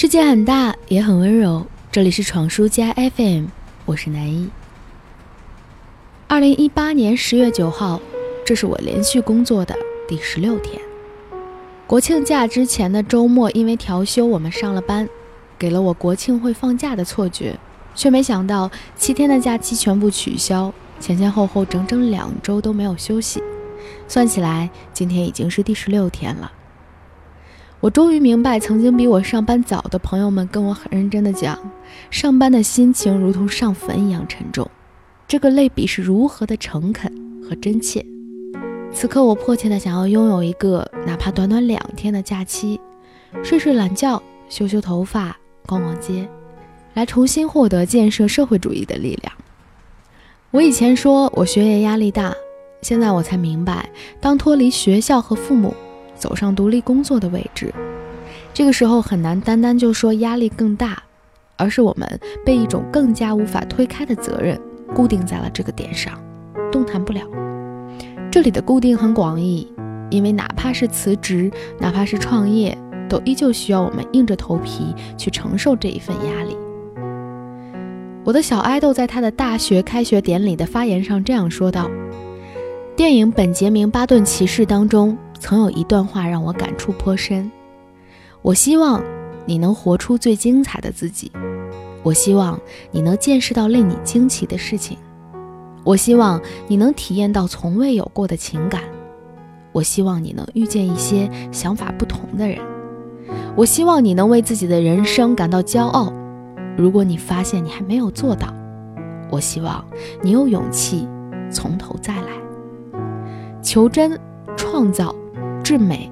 世界很大，也很温柔。这里是闯书家 FM，我是南一。二零一八年十月九号，这是我连续工作的第十六天。国庆假之前的周末，因为调休，我们上了班，给了我国庆会放假的错觉，却没想到七天的假期全部取消，前前后后整整两周都没有休息。算起来，今天已经是第十六天了。我终于明白，曾经比我上班早的朋友们跟我很认真的讲，上班的心情如同上坟一样沉重。这个类比是如何的诚恳和真切。此刻，我迫切的想要拥有一个哪怕短短两天的假期，睡睡懒觉，修修头发，逛逛街，来重新获得建设社会主义的力量。我以前说我学业压力大，现在我才明白，当脱离学校和父母。走上独立工作的位置，这个时候很难单单就说压力更大，而是我们被一种更加无法推开的责任固定在了这个点上，动弹不了。这里的固定很广义，因为哪怕是辞职，哪怕是创业，都依旧需要我们硬着头皮去承受这一份压力。我的小爱豆在他的大学开学典礼的发言上这样说道：“电影《本杰明·巴顿骑士》当中。”曾有一段话让我感触颇深。我希望你能活出最精彩的自己。我希望你能见识到令你惊奇的事情。我希望你能体验到从未有过的情感。我希望你能遇见一些想法不同的人。我希望你能为自己的人生感到骄傲。如果你发现你还没有做到，我希望你有勇气从头再来。求真，创造。至美，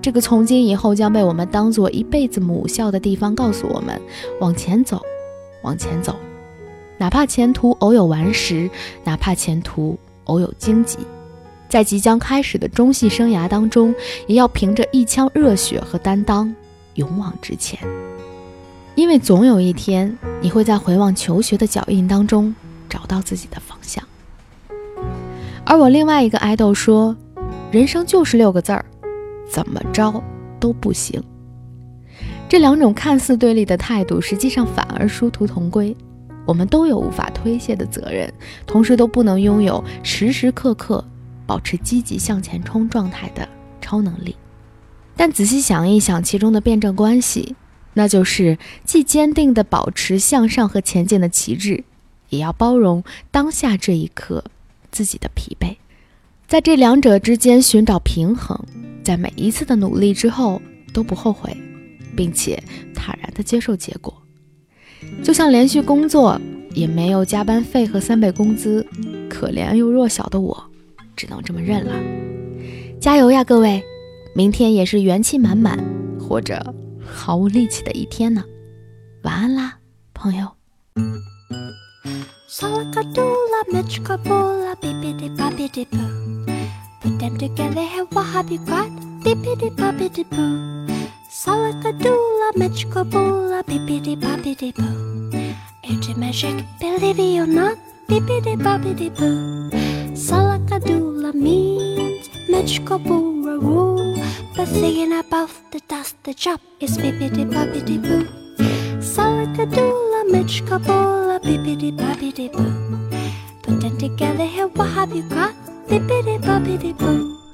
这个从今以后将被我们当做一辈子母校的地方，告诉我们往前走，往前走，哪怕前途偶有顽石，哪怕前途偶有荆棘，在即将开始的中戏生涯当中，也要凭着一腔热血和担当，勇往直前。因为总有一天，你会在回望求学的脚印当中，找到自己的方向。而我另外一个爱豆说。人生就是六个字儿，怎么着都不行。这两种看似对立的态度，实际上反而殊途同归。我们都有无法推卸的责任，同时都不能拥有时时刻刻保持积极向前冲状态的超能力。但仔细想一想其中的辩证关系，那就是既坚定地保持向上和前进的旗帜，也要包容当下这一刻自己的疲惫。在这两者之间寻找平衡，在每一次的努力之后都不后悔，并且坦然地接受结果。就像连续工作也没有加班费和三倍工资，可怜又弱小的我，只能这么认了。加油呀，各位！明天也是元气满满或者毫无力气的一天呢。晚安啦，朋友。Salakadoola, Mitchkaboola, bippity boppity boo. Put them together, hey, what have you got? Bippity boppity boo. Salakadoola, Mitchkaboola, bippity boppity boo. It's a magic, believe it or not, bippity boppity boo. Salakadoola means Mitchkaboola rule. But thinking about the dust, the job is bippity boppity boo. Salakadoola, Mitchkaboola bippity boppity boo. Put them together here, what have you got? Bippity boppity boo.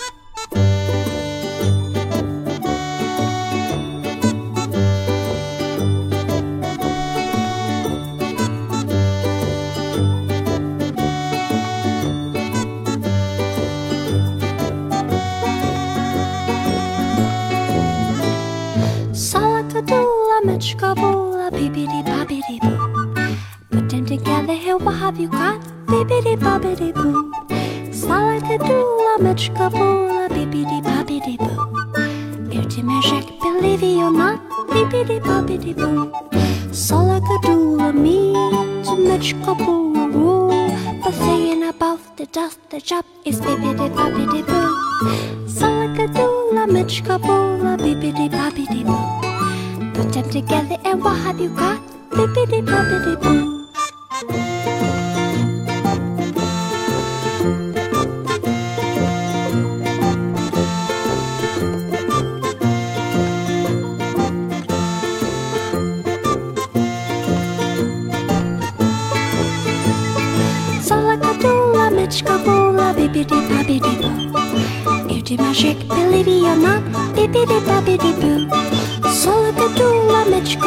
Salakadoola, mitchkaboola, bippity boppity boo Put them together here, what have you got? Bibbidi bobbidi boo. Salakadoola, mitchkaboola, bibbidi bobbidi boo. Beauty magic, believe it or not, bibbidi bobbidi boo. Salakadoola means mitchkaboola rule. But thinking about the dust, the job is bibbidi bobbidi boo. Salakadoola, mitchkaboola, bibbidi bobbidi boo. Put them together and what have you got? Bippity boppity boo. Salakadula, Mitchkabula, bippity boppity boo. Irtimagic, believe it or not, bippity boppity boo bish.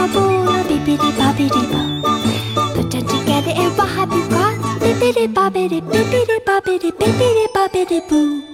Put them together and what have you got? Bibbidi bobbidi bibbidi bobbidi bibbidi boo.